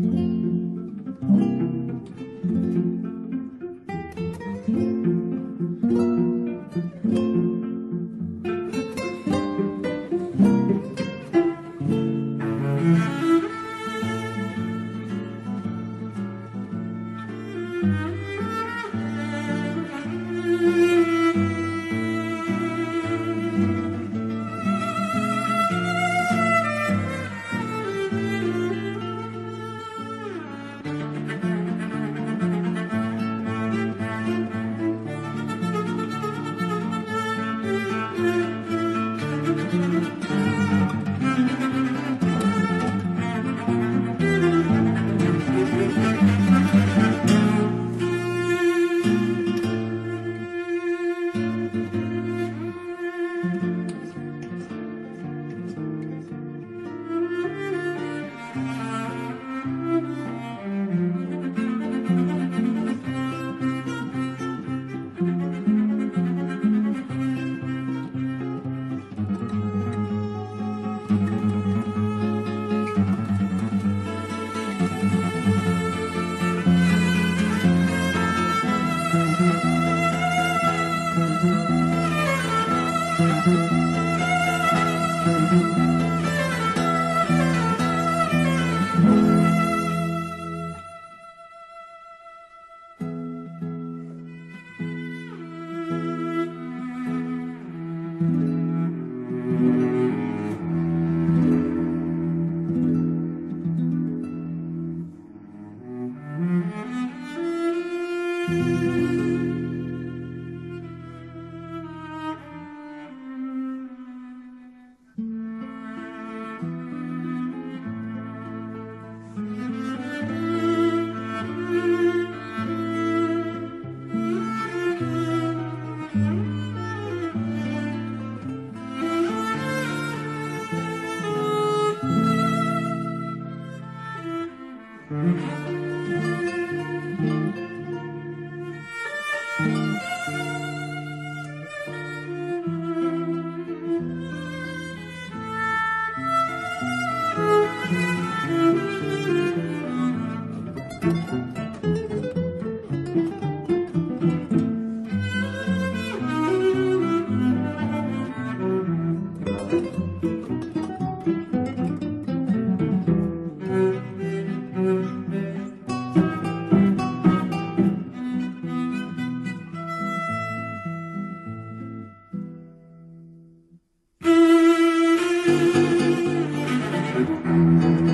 Thank Mm-hmm. Música